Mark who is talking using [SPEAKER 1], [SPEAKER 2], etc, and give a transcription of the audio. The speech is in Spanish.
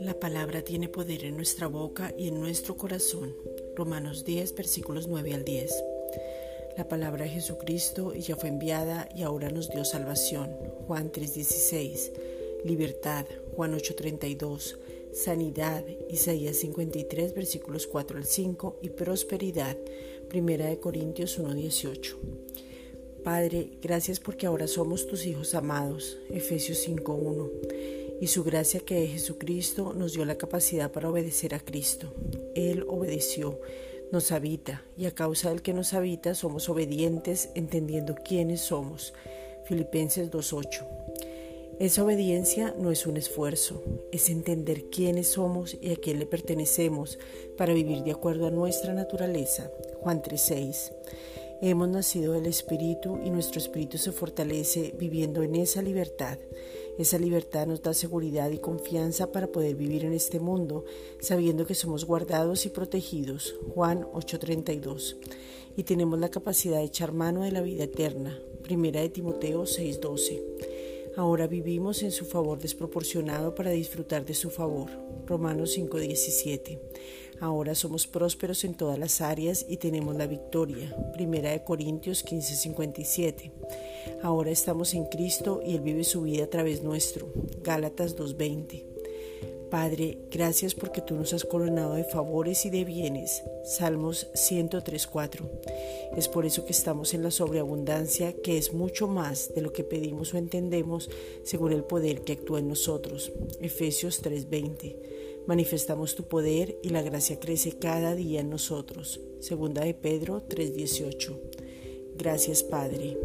[SPEAKER 1] La palabra tiene poder en nuestra boca y en nuestro corazón. Romanos 10, versículos 9 al 10. La palabra de Jesucristo ya fue enviada y ahora nos dio salvación. Juan 3:16. Libertad. Juan 8:32. Sanidad. Isaías 53, versículos 4 al 5. Y prosperidad. Primera de Corintios 1:18. Padre, gracias porque ahora somos tus hijos amados. Efesios 5:1 y su gracia que es Jesucristo nos dio la capacidad para obedecer a Cristo. Él obedeció, nos habita y a causa del que nos habita somos obedientes entendiendo quiénes somos. Filipenses 2.8. Esa obediencia no es un esfuerzo, es entender quiénes somos y a quién le pertenecemos para vivir de acuerdo a nuestra naturaleza. Juan 3.6. Hemos nacido del Espíritu y nuestro Espíritu se fortalece viviendo en esa libertad. Esa libertad nos da seguridad y confianza para poder vivir en este mundo, sabiendo que somos guardados y protegidos. Juan 8:32. Y tenemos la capacidad de echar mano de la vida eterna. Primera de Timoteo 6:12. Ahora vivimos en su favor desproporcionado para disfrutar de su favor. Romanos 5:17. Ahora somos prósperos en todas las áreas y tenemos la victoria. Primera de Corintios 15:57. Ahora estamos en Cristo y Él vive su vida a través nuestro. Gálatas 2:20. Padre, gracias porque tú nos has coronado de favores y de bienes. Salmos 103.4. Es por eso que estamos en la sobreabundancia, que es mucho más de lo que pedimos o entendemos según el poder que actúa en nosotros. Efesios 3.20. Manifestamos tu poder y la gracia crece cada día en nosotros. Segunda de Pedro 3.18. Gracias Padre.